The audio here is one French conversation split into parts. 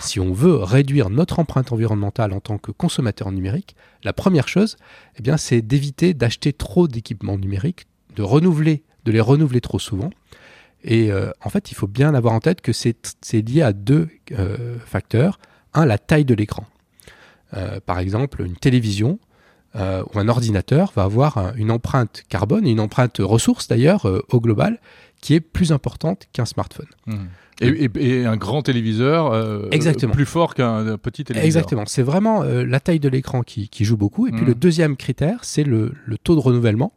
si on veut réduire notre empreinte environnementale en tant que consommateur numérique, la première chose, eh bien, c'est d'éviter d'acheter trop d'équipements numériques, de renouveler, de les renouveler trop souvent. Et euh, en fait, il faut bien avoir en tête que c'est lié à deux euh, facteurs. Un, la taille de l'écran. Euh, par exemple, une télévision ou un ordinateur va avoir une empreinte carbone une empreinte ressource d'ailleurs au global qui est plus importante qu'un smartphone. Mmh. Et, un grand téléviseur euh, Exactement. plus fort qu'un petit téléviseur. Exactement. C'est vraiment euh, la taille de l'écran qui, joue beaucoup. Et puis le mmh. deuxième critère, c'est le, taux de renouvellement.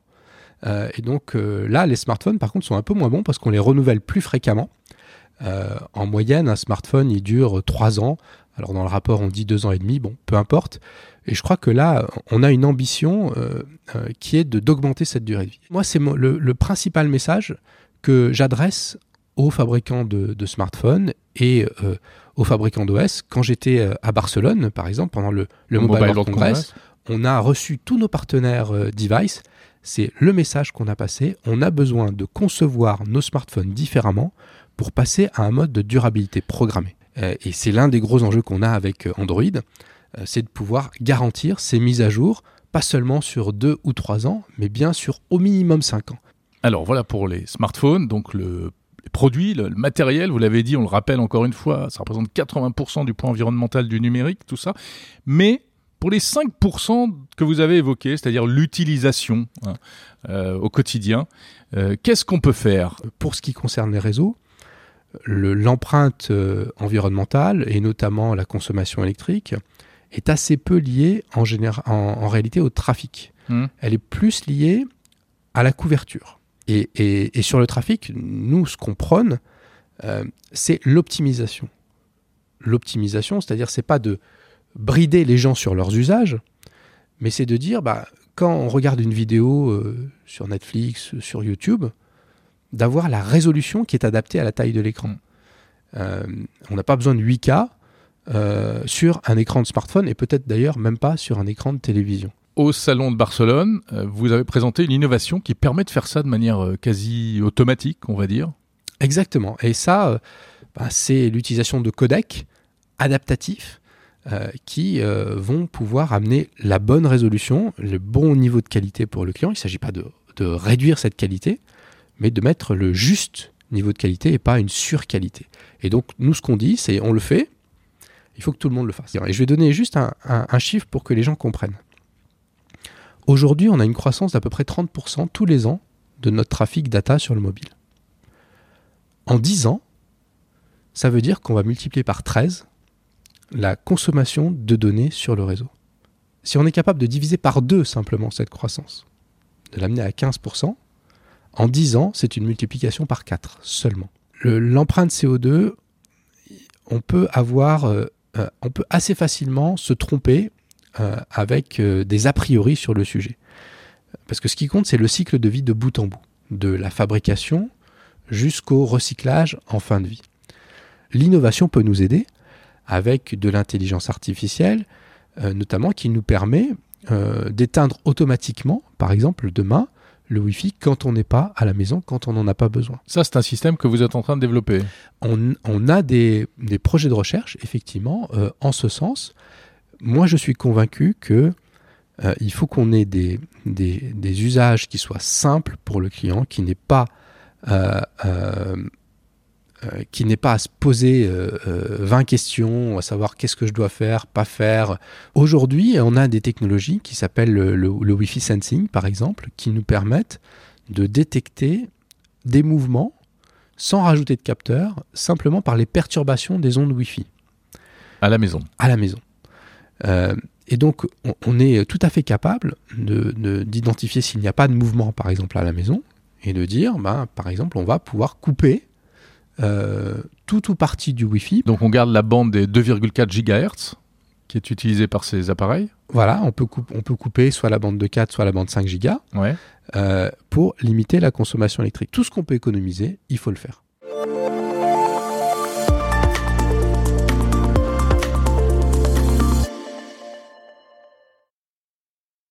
Euh, et donc là, les smartphones, par contre, sont un peu moins bons parce qu'on les renouvelle plus fréquemment. en moyenne, un smartphone, il dure 3 ans. Alors dans le rapport, on dit 2 ans et demi. Bon, peu importe. Et je crois que là, on a une ambition qui est d'augmenter cette durée de vie. Moi, c'est le, le principal message que j'adresse aux fabricants de, smartphones et euh, aux fabricants d'OS. Quand j'étais euh, à Barcelone, par exemple, pendant le, Mobile, World Congress, on a reçu tous nos partenaires euh, device. C'est le message qu'on a passé. On a besoin de concevoir nos smartphones différemment pour passer à un mode de durabilité programmée. et c'est l'un des gros enjeux qu'on a avec Android, c'est de pouvoir garantir ces mises à jour, pas seulement sur deux ou trois ans, mais bien sur au minimum cinq ans. Alors voilà pour les smartphones, donc le produit, le, matériel, vous l'avez dit, on le rappelle encore une fois, ça représente 80% du poids environnemental du numérique, tout ça. Mais pour les 5% que vous avez évoqués, c'est-à-dire l'utilisation hein, euh, au quotidien, euh, qu'est-ce qu'on peut faire? Pour ce qui concerne les réseaux, l'empreinte euh, environnementale et notamment la consommation électrique est assez peu liée en, en, réalité au trafic. Mmh. Elle est plus liée à la couverture. Et, sur le trafic, nous, ce qu'on prône, euh, c'est l'optimisation. L'optimisation, c'est-à-dire, c'est pas de brider les gens sur leurs usages, mais c'est de dire, bah, quand on regarde une vidéo euh, sur Netflix, sur YouTube, d'avoir la résolution qui est adaptée à la taille de l'écran. Mm. Euh, on n'a pas besoin de 8K sur un écran de smartphone et peut-être d'ailleurs même pas sur un écran de télévision au Salon de Barcelone, euh, vous avez présenté une innovation qui permet de faire ça de manière euh, quasi automatique, on va dire. Exactement. Et ça, euh, bah, c'est l'utilisation de codecs adaptatifs qui vont pouvoir amener la bonne résolution, le bon niveau de qualité pour le client. Il ne s'agit pas de, réduire cette qualité, mais de mettre le juste niveau de qualité et pas une surqualité. Et donc, nous, ce qu'on dit, c'est on le fait, il faut que tout le monde le fasse. Et je vais donner juste un chiffre pour que les gens comprennent. Aujourd'hui, on a une croissance d'à peu près 30% tous les ans de notre trafic data sur le mobile. En 10 ans, ça veut dire qu'on va multiplier par 13 la consommation de données sur le réseau. Si on est capable de diviser par 2 simplement cette croissance, de l'amener à 15%, en 10 ans, c'est une multiplication par 4 seulement. L'empreinte CO2, on peut avoir, euh, euh, on peut assez facilement se tromper euh, avec euh, des a priori sur le sujet. Parce que ce qui compte, c'est le cycle de vie de bout en bout, de la fabrication jusqu'au recyclage en fin de vie. L'innovation peut nous aider avec de l'intelligence artificielle, euh, notamment qui nous permet d'éteindre automatiquement, par exemple demain, le Wi-Fi quand on n'est pas à la maison, quand on n'en a pas besoin. Ça, c'est un système que vous êtes en train de développer. On, a des, projets de recherche, effectivement, en ce sens moi, je suis convaincu que euh, il faut qu'on ait des, des, usages qui soient simples pour le client, qui n'est pas euh, euh, qui n'est pas à se poser 20 questions, à savoir qu'est-ce que je dois faire, pas faire. Aujourd'hui, on a des technologies qui s'appellent le, le, Wi-Fi Sensing, par exemple, qui nous permettent de détecter des mouvements sans rajouter de capteurs, simplement par les perturbations des ondes Wi-Fi. À la maison. À la maison. Euh, et donc, on, est tout à fait capable d'identifier de, s'il n'y a pas de mouvement, par exemple, à la maison, et de dire, bah, par exemple, on va pouvoir couper euh, tout ou partie du Wi-Fi. Donc, on garde la bande des 2,4 GHz qui est utilisée par ces appareils. Voilà, on peut, on peut couper soit la bande de 4, soit la bande 5 Go ouais. euh, pour limiter la consommation électrique. Tout ce qu'on peut économiser, il faut le faire.